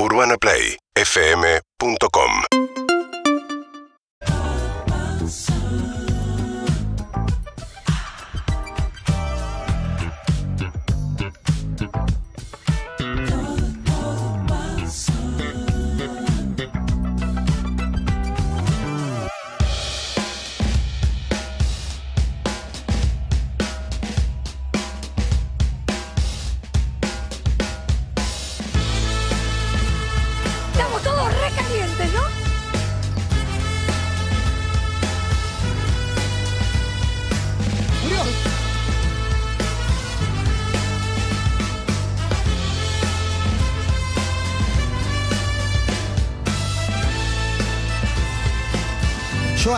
UrbanaPlayFM.com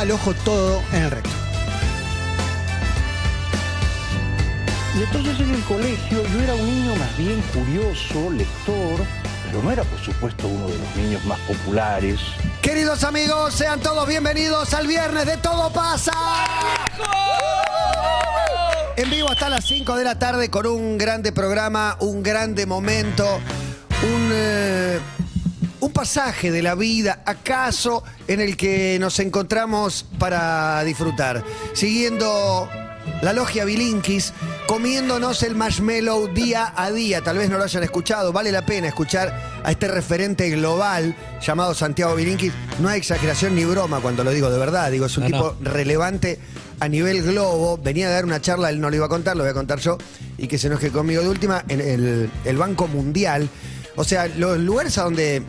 Yo alojo todo en el recto. Y entonces en el colegio yo era un niño más bien curioso, lector, pero no era por supuesto uno de los niños más populares. Queridos amigos, sean todos bienvenidos al viernes de Todo pasa. En vivo hasta las 5 de la tarde con un grande programa, un grande momento, un, eh, un pasaje de la vida, acaso, en el que nos encontramos para disfrutar. Siguiendo la logia Bilinkis, comiéndonos el marshmallow día a día. Tal vez no lo hayan escuchado, vale la pena escuchar a este referente global llamado Santiago Bilinkis. No hay exageración ni broma cuando lo digo de verdad, digo, es un tipo relevante a nivel globo. Venía a dar una charla, él no lo iba a contar, lo voy a contar yo, y que se enoje conmigo de última, en el, el Banco Mundial. O sea, los lugares a donde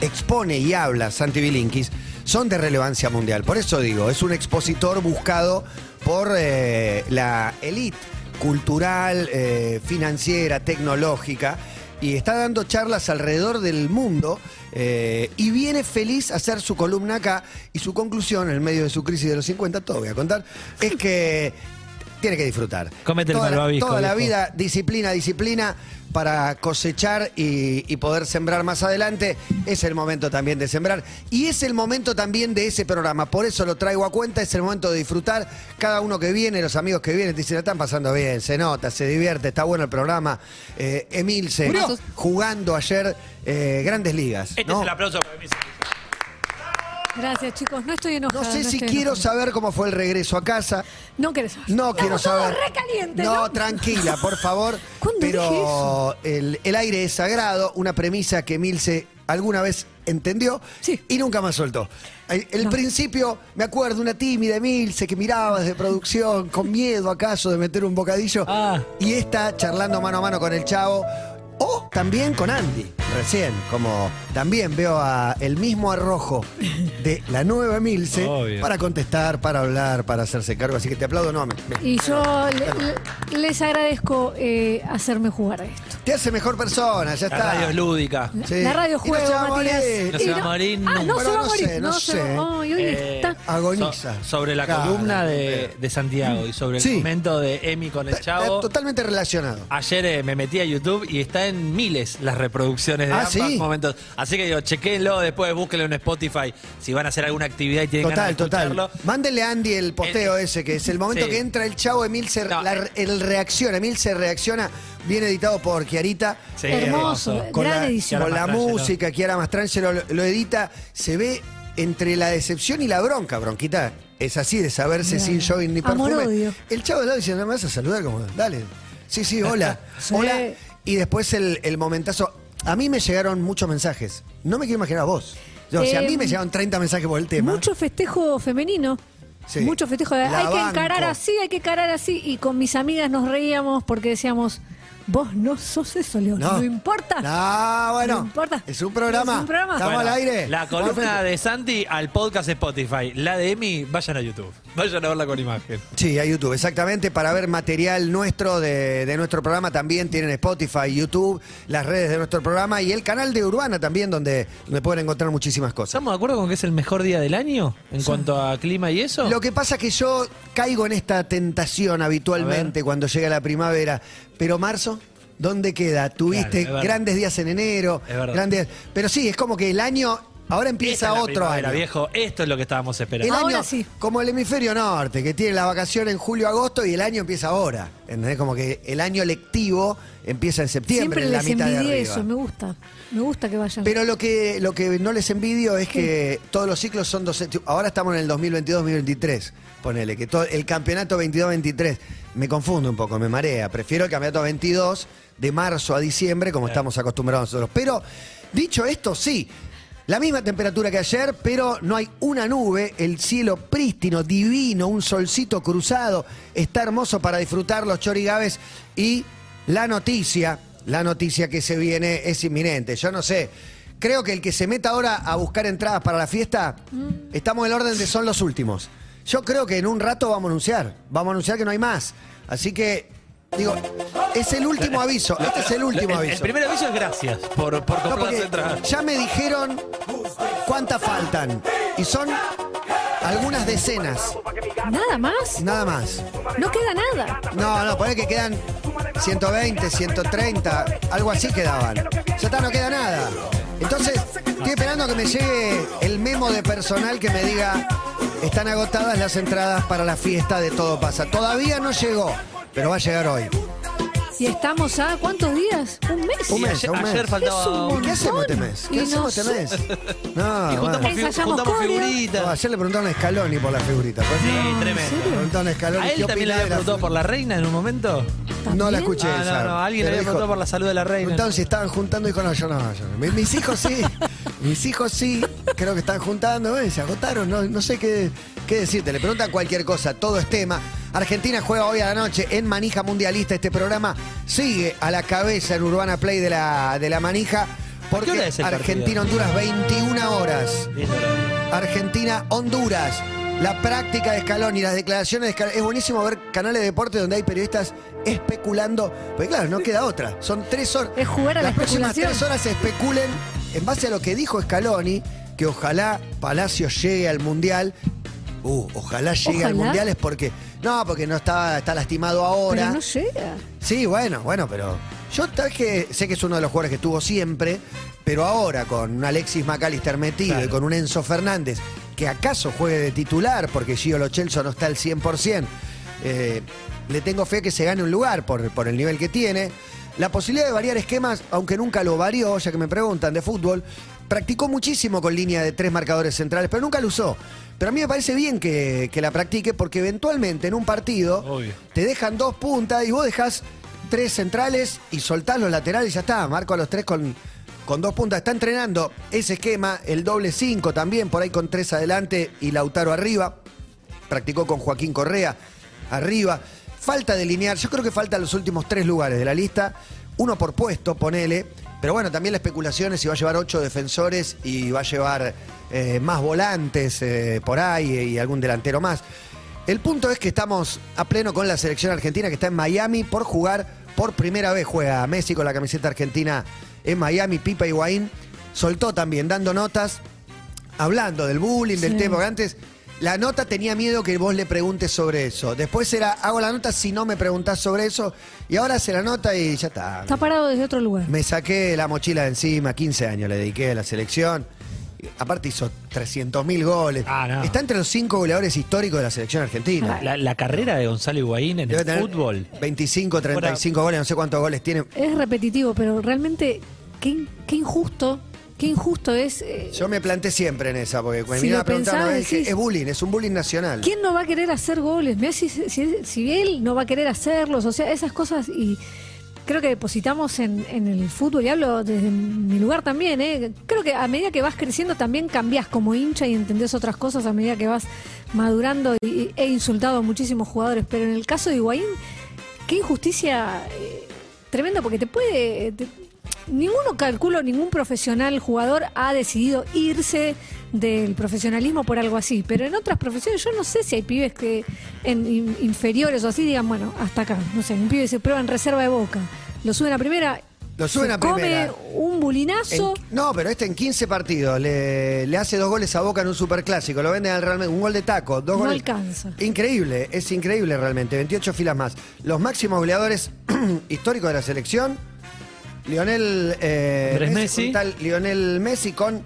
expone y habla Santi Bilinkis son de relevancia mundial. Por eso digo, es un expositor buscado por eh, la élite cultural, eh, financiera, tecnológica. Y está dando charlas alrededor del mundo eh, y viene feliz a hacer su columna acá. Y su conclusión, en medio de su crisis de los 50, todo voy a contar, es que tiene que disfrutar. Comete el toda la, malvavisco, toda la vida, disciplina, disciplina, para cosechar y, y poder sembrar más adelante. Es el momento también de sembrar. Y es el momento también de ese programa. Por eso lo traigo a cuenta. Es el momento de disfrutar. Cada uno que viene, los amigos que vienen, te dicen, la están pasando bien, se nota, se divierte, está bueno el programa. Eh, Emilce, jugando ayer eh, grandes ligas. Este ¿no? es el aplauso para mí. Gracias, chicos. No estoy enojada. No sé si quiero enojada. saber cómo fue el regreso a casa. No querés saber. No quiero saber. no, ¿no? tranquila, por favor. ¿Cuándo dije Pero eso? el, el aire es sagrado, una premisa que Milce alguna vez entendió Sí. y nunca más soltó. El, el No. principio, me acuerdo, una tímida Milce que miraba desde producción, con miedo acaso de meter un bocadillo, Ah. y está charlando mano a mano con el chavo. O también con Andy, recién, como también veo a el mismo arrojo de la nueva Milce Obvio. para contestar, para hablar, para hacerse cargo. Así que te aplaudo nuevamente. Y yo le- le- les agradezco eh, hacerme jugar a esto. Te hace mejor persona, ya La está. radio es lúdica. Sí. La radio Y no juega, se va a Matías. morir. No se Y va a morir Ah, nunca. no se Bueno, va a no morir. no se sé. va- Ay, hoy Eh, está. Agoniza. So- sobre la Claro, columna de, de Santiago y sobre el Sí. momento de Emi con el Está chavo. Totalmente relacionado. Ayer eh, me metí a YouTube y está en miles las reproducciones de Ah, ambos ¿sí? momentos. Así que digo, chequenlo, después búsquenlo en Spotify si van a hacer alguna actividad y tienen Total, ganas de total. Mándele a Andy el posteo El- ese, que es el momento Sí. que entra el chavo, Emil se, No, la- eh. el reacciona, Emil se reacciona, bien editado por Kiarita. Sí, Hermoso. Con Gran la, edición. con la música, Kiara Mastrangelo lo, lo edita, se ve entre la decepción y la bronca, bronquita. Es así de saberse sin jogging ni perfume. Amor-odio. El chavo de lado dice, nada más a saludar como, dale. Sí, sí, hola. Sí. Hola. Y después el, el momentazo. A mí me llegaron muchos mensajes. No me quiero imaginar a vos. Sea, a mí me llegaron 30 mensajes por el tema. Mucho festejo femenino. Sí. Mucho festejo de La hay que banco. encarar así, hay que encarar así. Y con mis amigas nos reíamos porque decíamos, vos no sos eso, León. No, importa. No, bueno. No importa. Es un programa. Es un programa. Estamos Bueno, al aire. La columna de Santi al podcast Spotify. La de Emi, vayan a YouTube. Vayan a verla con imagen. Sí, a YouTube, exactamente. Para ver material nuestro de, de nuestro programa también tienen Spotify, YouTube, las redes de nuestro programa y el canal de Urbana también, donde, donde pueden encontrar muchísimas cosas. ¿Estamos de acuerdo con que es el mejor día del año en cuanto a clima y eso? Lo que pasa es que yo caigo en esta tentación habitualmente cuando llega la primavera, pero marzo, ¿dónde queda? Tuviste Claro, grandes días en enero, Es verdad. grandes, pero sí, es como que el año Ahora empieza Esta es la otro primavera, año. viejo. Esto es lo que estábamos El esperando. Ahora año, sí. como el hemisferio norte, que tiene la vacación en julio-agosto y el año empieza ahora. ¿Entendés? Como que el año lectivo empieza en septiembre, Siempre en la les mitad de envidié arriba. eso, me gusta. Me gusta que vayan. Pero lo que, lo que no les envidio es que todos los ciclos son dos. Ahora estamos en el 2022-2023. Ponele, que todo el campeonato 22-23 me confunde un poco, me marea. Prefiero el campeonato 22 de marzo a diciembre, como estamos acostumbrados nosotros. Pero, dicho esto, sí. La misma temperatura que ayer, pero no hay una nube, el cielo prístino, divino, un solcito cruzado, está hermoso para disfrutar los chorigaves y la noticia, la noticia que se viene es inminente. Yo no sé, creo que el que se meta ahora a buscar entradas para la fiesta, estamos en el orden de son los últimos. Yo creo que en un rato vamos a anunciar, vamos a anunciar que no hay más. Así que, digo, es el último aviso, este es el último aviso. El primer aviso es gracias por, por No, comprar entradas. ya me dijeron cuántas faltan. Y son algunas decenas, Nada más. nada más. No queda nada. No, no, poner que quedan 120, 130, algo así quedaban. Ya está, no queda nada. Entonces, estoy esperando que me llegue el memo de personal que me diga, están agotadas las entradas para la fiesta de Todo Pasa. Todavía no llegó, pero va a llegar hoy. Y estamos a ¿cuántos días? Un mes. Un mes, ayer, un mes. ayer Es faltaba. un ¿Y qué hacemos este mes? ¿Qué Y hacemos no este mes? No, Y juntamos, bueno. fi- Ensayamos juntamos coreo. figuritas. No, ayer le preguntaron a Scaloni por la figurita. pues. Sí, ¿En tremendo. Le preguntaron a Scaloni ¿A qué él también le había de la preguntado por la reina en un momento? No la ¿También? escuché Ah, esa. no, no, alguien le Pero había dijo- preguntado por la salud de la reina. Preguntaron si estaban juntando y dijo, no, yo no, yo no. Mi- Mis hijos sí, mis hijos sí, creo que están juntando, eh, se agotaron, no, no sé qué, qué decirte. Le preguntan cualquier cosa, todo es tema. Argentina juega hoy a la noche en Manija Mundialista. Este programa sigue a la cabeza en Urbana Play de la, de la Manija. qué Porque hora es el partido? Argentina-Honduras, 21 horas. Argentina-Honduras. La práctica de Escalón y las declaraciones de Escalón. Es buenísimo ver canales de deporte donde hay periodistas especulando. Porque claro, no queda otra. Son tres horas. Es jugar a la Las próximas tres horas se especulen en base a lo que dijo Scaloni, que ojalá Palacio llegue al Mundial. Uh, ojalá llegue al. Mundial es porque... No, porque no está, está lastimado ahora. Pero no llega. Sí, bueno, bueno, pero yo que sé que es uno de los jugadores que tuvo siempre, pero ahora con un Alexis McAllister metido Claro. y con un Enzo Fernández, que acaso juegue de titular porque Gio Lo Celso no está al 100%, eh, le tengo fe que se gane un lugar por, por el nivel que tiene. La posibilidad de variar esquemas, aunque nunca lo varió, ya que me preguntan de fútbol, practicó muchísimo con línea de tres marcadores centrales, pero nunca lo usó. Pero a mí me parece bien que, que la practique porque eventualmente en un partido Obvio. te dejan dos puntas y vos dejas tres centrales y soltás los laterales y ya está. Marco a los tres con, con dos puntas. Está entrenando ese esquema, el doble cinco también, por ahí con tres adelante y Lautaro arriba. Practicó con Joaquín Correa arriba. Falta delinear, yo creo que faltan los últimos tres lugares de la lista. Uno por puesto, ponele. Pero bueno, también la especulación es si va a llevar ocho defensores y va a llevar eh, más volantes eh, por ahí y algún delantero más. El punto es que estamos a pleno con la selección argentina que está en Miami por jugar por primera vez. Juega Messi con la camiseta argentina en Miami. Pipa Higuaín soltó también dando notas, hablando del bullying, del tema. Porque antes la nota tenía miedo que vos le preguntes sobre eso. Después era, hago la nota si no me preguntás sobre eso. Y ahora hace la nota y ya está. Está parado desde otro lugar. Me saqué la mochila de encima, 15 años le dediqué a la selección. Aparte hizo 300 mil goles. Ah, no. Está entre los cinco goleadores históricos de la selección argentina. La, la carrera de Gonzalo Higuaín en Debe el tener fútbol. 25, 35 goles, no sé cuántos goles tiene. Es repetitivo, pero realmente qué, in- qué injusto, qué injusto es. eh, Yo me planté siempre en esa, porque cuando Si me iban lo a preguntar, pensás, dije, decís- es bullying, es un bullying nacional. ¿Quién no va a querer hacer goles? Mirá si, si, si él no va a querer hacerlos, o sea, esas cosas y creo que depositamos en, en el fútbol y hablo desde mi lugar también, ¿eh? creo que a medida que vas creciendo también cambias como hincha y entendés otras cosas a medida que vas madurando y he insultado a muchísimos jugadores, pero en el caso de Higuaín, qué injusticia eh, tremenda porque te puede... te- Ninguno calculo, ningún profesional jugador ha decidido irse del profesionalismo por algo así, pero en otras profesiones yo no sé si hay pibes que en in- inferiores o así digan, bueno, hasta acá, no sé, un pibe se prueba en reserva de boca, lo suben a primera, Lo suben a come primera. un bulinazo, En- no, pero este en 15 partidos le, le hace dos goles a Boca en un superclásico. Lo venden al Real Madrid, un gol de taco, dos No goles. alcanza. Increíble, es increíble realmente. 28 filas más. Los máximos goleadores históricos de la selección. Lionel, eh, Messi. un tal Lionel Messi con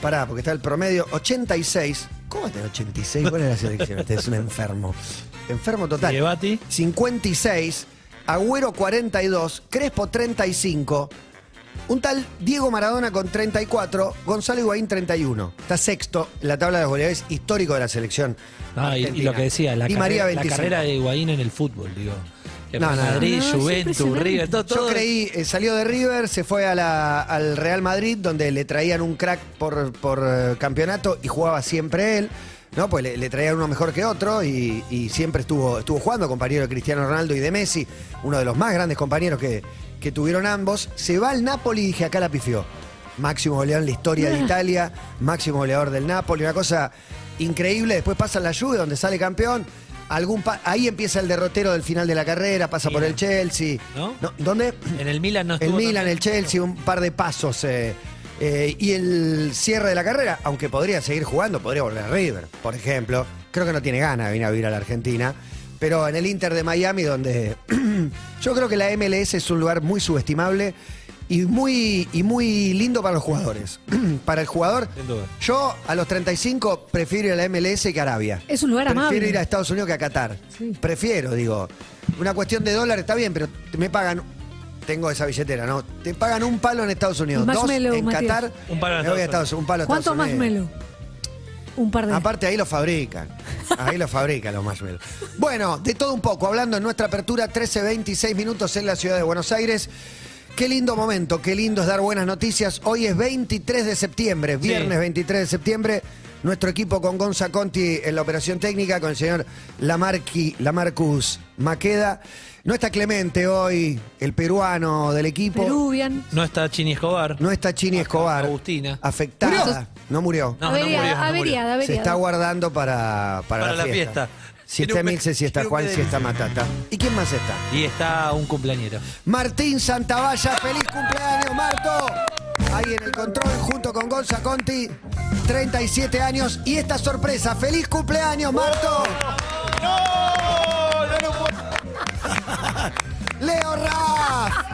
Pará, porque está el promedio 86. ¿Cómo está el 86? ¿Cuál es la selección? Este es un enfermo. Enfermo total. ¿Y Bati? 56, Agüero 42, Crespo 35, un tal Diego Maradona con 34, Gonzalo Higuaín 31. Está sexto en la tabla de los goleadores histórico de la selección. Ah, y, y lo que decía, la, Di María carrera, la 25. carrera de Higuaín en el fútbol, digo. Que No, no, no. Madrid, No, Juventus. River, todo, Yo creí, eh, salió de River, se fue a la- al Real Madrid, donde le traían un crack por, por eh, campeonato y jugaba siempre él. ¿no? Pues le, le traían uno mejor que otro y, y siempre estuvo, estuvo jugando, compañero de Cristiano Ronaldo y de Messi, uno de los más grandes compañeros que, que tuvieron ambos. Se va al Napoli y dije, acá la pifió. Máximo goleador en la historia de Italia, máximo goleador del Napoli, una cosa increíble. Después pasa la Juve, donde sale campeón. Algún pa- ahí empieza el derrotero del final de la carrera, pasa por Milan. el Chelsea. ¿No? ¿Dónde? En el Milan no El estuvo. Milan, también. el Chelsea, un par de pasos. eh, eh, y el cierre de la carrera, aunque podría seguir jugando, podría volver a River, por ejemplo. Creo que no tiene ganas de venir a vivir a la Argentina. Pero en el Inter de Miami, donde yo creo que la MLS es un lugar muy subestimable y muy, y muy lindo para los jugadores. para el jugador, Sin duda. yo a los 35 prefiero ir a la MLS que a Arabia. Es un lugar Prefiero amable. ir a Estados Unidos que a Qatar. Sí. Prefiero, digo. Una cuestión de dólar está bien, pero me pagan. Tengo esa billetera, ¿no? Te pagan un palo en Estados Unidos, Un dos en Matías. Qatar. Un palo en me voy a Estados Estados un palo a ¿Cuánto Estados más Unidos. melo? Un par de. Aparte ahí lo fabrican. Ahí lo fabrican los marshmallows. Bueno, de todo un poco, hablando en nuestra apertura, 13.26 minutos en la ciudad de Buenos Aires. Qué lindo momento, qué lindo es dar buenas noticias. Hoy es 23 de septiembre, viernes 23 de septiembre. Nuestro equipo con Gonza Conti en la operación técnica, con el señor Lamarqui, Lamarcus Maqueda. No está Clemente hoy, el peruano del equipo. Peruvian. No está Chini Escobar. No está Chini Escobar. Agustina. Afectada. No murió. No, no murió, no murió. averiada, Se está guardando para, para, Para la, la fiesta. Si está Emilce, si está Juan, si está Matata. ¿Y quién más está? Y está un cumpleañero. Martín Santavalla, feliz cumpleaños, Marto. Ahí en el control, junto con Gonza Conti, 37 años. Y esta sorpresa, feliz cumpleaños, Marto. Leo Raff.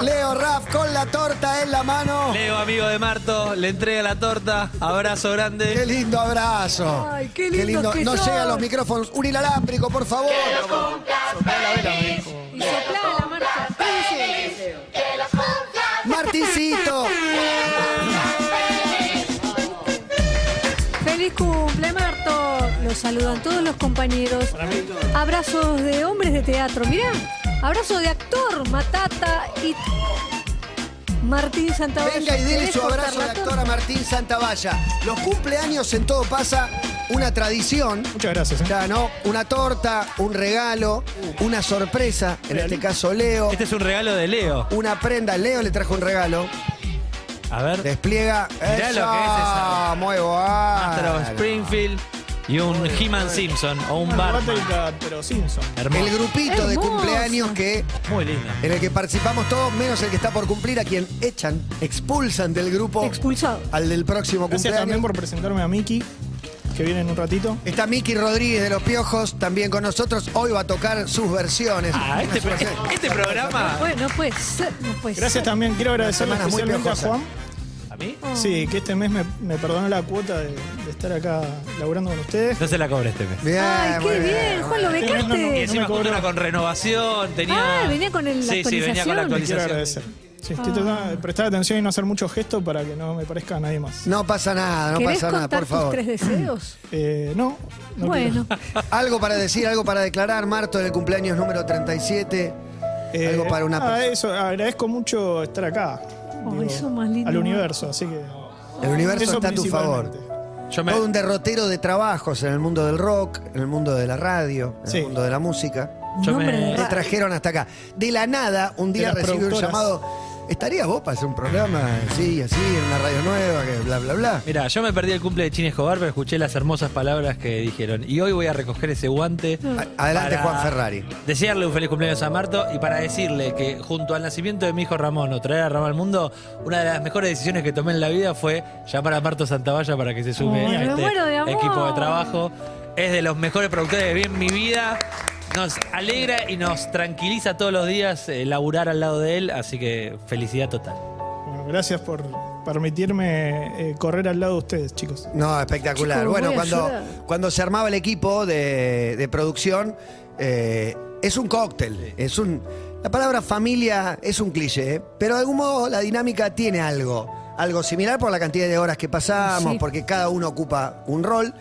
Leo Raff con la torta en la mano. Leo, amigo de Marto, le entrega la torta. Abrazo Qué grande. lindo abrazo. Ay, qué lindos que No son. llegan los micrófonos. Un inalámbrico, por favor. Y soplá la marcha. Martincito. Feliz cumple, Marto. Los saludan todos los compañeros. Abrazos de hombres de teatro. Mirá, abrazo de actor, Matata y Martín Santavalla. Venga y dele ¿Querés su abrazo de actor a Martín Santavalla. Los cumpleaños en todo pasa una tradición. Muchas gracias. ¿eh? Ya, ¿no? Una torta, un regalo, una sorpresa, en este caso Leo, Este es un regalo de Leo. una prenda. Leo le trajo un regalo. A ver. Despliega. Mirá ¡Eso! lo que es esa. Muy bueno. Springfield y un He-Man Simpson o un Batman. pero Simpson. Hermoso. El grupito de Hermoso. cumpleaños que Muy lindo. en el que participamos todos, menos el que está por cumplir, a quien echan, expulsan del grupo Expulsado. al del próximo Gracias también cumpleaños. por presentarme a Miki, que viene en un ratito. Está Miki Rodríguez de Los Piojos, también con nosotros. Hoy va a tocar sus versiones. Ah, este, versiones. este programa. Bueno, no puede ser, no puede Gracias ser. también, quiero agradecerle semana muy especialmente a. Juan. Sí, que este mes me, me perdonó la cuota de, de estar acá laburando con ustedes. No se la cobre este mes. Bien, Ay, qué bien, Juan, lo no, no, no, becaste. encima me era con renovación, tenía... Ah, venía con el- la Sí, sí, venía con la actualización. Quiero actualización. agradecer. Sí, estoy Ah. tratando de prestar atención y no hacer muchos gestos para que no me parezca a nadie más. No pasa nada, no ¿Querés pasa nada, contar por tus favor. tres deseos? Eh, no, no bueno, quiero. Algo para decir, algo para declarar, Marto, en el cumpleaños número 37. Eh, algo para una persona. eso, agradezco mucho estar acá. Más lindo, al universo, así que. El universo eso está a tu favor. Yo me, Todo un derrotero de trabajos en el mundo del rock, en el mundo de la radio, en Sí. el mundo de la música. yo me- Te trajeron hasta acá. De la nada, un día recibí un llamado. ¿Estarías vos para hacer un programa así, así, en una radio nueva, que bla, bla, bla? Mira, yo me perdí el cumple de Chini Escobar, pero escuché las hermosas palabras que dijeron. Y hoy voy a recoger ese guante. A- Adelante, para Juan Ferrari. Desearle un feliz cumpleaños a Marto y para decirle que junto al nacimiento de mi hijo Ramón o traer a Ramón al mundo, una de las mejores decisiones que tomé en la vida fue llamar a Marto Santavalla para que se sume Ay, a me este muero de amor. equipo de trabajo. Es de los mejores productores que vi en mi vida. Nos alegra y nos tranquiliza todos los días eh, laburar al lado de él, así que felicidad total. Bueno, gracias por permitirme eh, correr al lado de ustedes, chicos. No, espectacular. Chicos, bueno, cuando, cuando se armaba el equipo de, de producción, eh, es un cóctel. Es un. La palabra familia es un cliché, ¿eh? pero de algún modo la dinámica tiene algo. Algo similar por la cantidad de horas que pasamos, Sí. porque cada uno ocupa un rol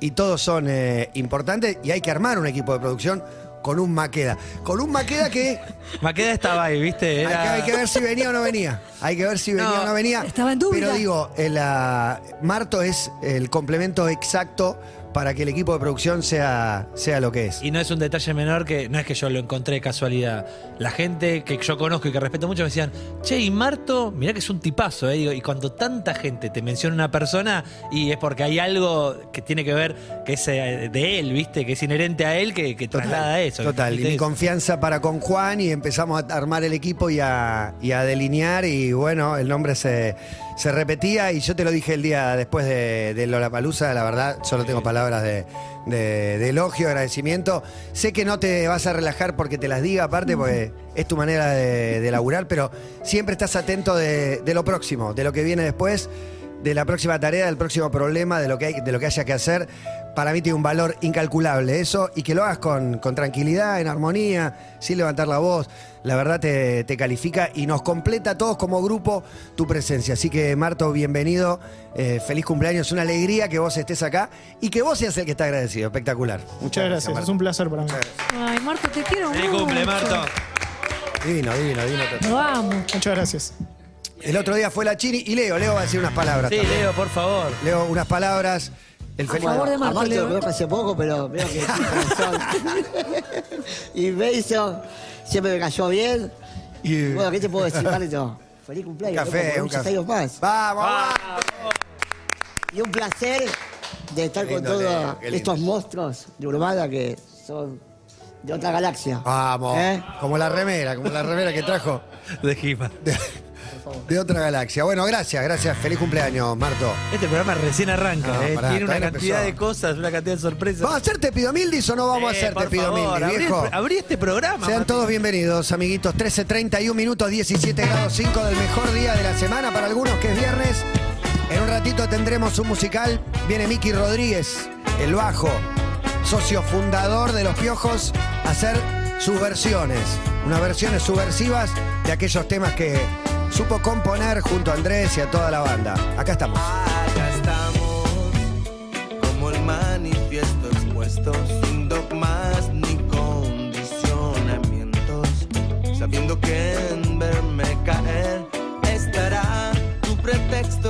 y todos son eh, importantes y hay que armar un equipo de producción con un Maqueda. Con un Maqueda que Maqueda estaba ahí, ¿viste? hay que, Era- hay que ver si venía o no venía. Hay que ver si venía No, o no venía. estaba en duda. Pero digo, el, ah, Marto es el complemento exacto para que el equipo de producción sea, sea lo que es. Y no es un detalle menor que no es que yo lo encontré de casualidad. La gente que yo conozco y que respeto mucho me decían, che, y Marto, mirá que es un tipazo, ¿eh? Digo, y cuando tanta gente te menciona una persona, y es porque hay algo que tiene que ver, que es eh, de él, ¿viste? Que es inherente a él, que, que traslada eso. Total, y mi confianza para con Juan y empezamos a armar el equipo y a, y a delinear y bueno, el nombre se, se repetía y yo te lo dije el día después de, de Lollapalooza, la verdad, solo tengo palabras de, elogio, agradecimiento. Sé que no te vas a relajar porque te las diga aparte, porque es tu manera de, de laburar, pero siempre estás atento de, de lo próximo, de lo que viene después, de la próxima tarea, del próximo problema, de lo que, hay, de lo que haya que hacer. Para mí tiene un valor incalculable eso y que lo hagas con, con tranquilidad, en armonía, sin levantar la voz. La verdad te, te califica y nos completa a todos como grupo tu presencia. Así que Marto, bienvenido, eh, feliz cumpleaños, una alegría que vos estés acá y que vos seas el que está agradecido. Espectacular. Muchas gracias, es un placer para mí. Ay, Marto, te quiero Feliz mucho. cumple, Marto. Divino, divino, divino. Lo amo. Muchas gracias. El otro día fue la Chini y Leo, Leo va a decir unas palabras. Sí, también. Leo, por favor. Leo, unas palabras. El A feliz- favor de lo conozco hace poco, pero veo que y Mason siempre me cayó bien. Y- Bueno, ¿qué te puedo decir, Marto? Feliz cumpleaños. loco, café, por un muchos café. años más. Vamos, vamos. Y un placer de estar Qué con lindo, Leo, todos qué lindo. estos monstruos de Urbana que son de otra galaxia. Vamos. ¿Eh? Como la remera, como la remera que trajo De Gima. De, de otra galaxia. Bueno, gracias, gracias. Feliz cumpleaños, Marto. Este programa recién arranca, No, ¿eh? pará, Tiene una todavía no cantidad empezó. de cosas, una cantidad de sorpresas. ¿Vamos a hacer Te Pido Mildis o no vamos a Eh, hacer Te por Pido favor, Mildis, abrí, viejo? el- abrí este programa. Sean Martín. todos bienvenidos, amiguitos. 13.31 minutos, 17 grados 5 del mejor día de la semana para algunos, que es viernes. En un ratito tendremos un musical. Viene Miki Rodríguez, el bajo, socio fundador de Los Piojos, a hacer sus versiones. Unas versiones subversivas de aquellos temas que supo componer junto a Andrés y a toda la banda. Acá estamos. Acá estamos, como el manifiesto expuesto, sin dogmas ni condicionamientos, sabiendo que en verme caer estará tu pretexto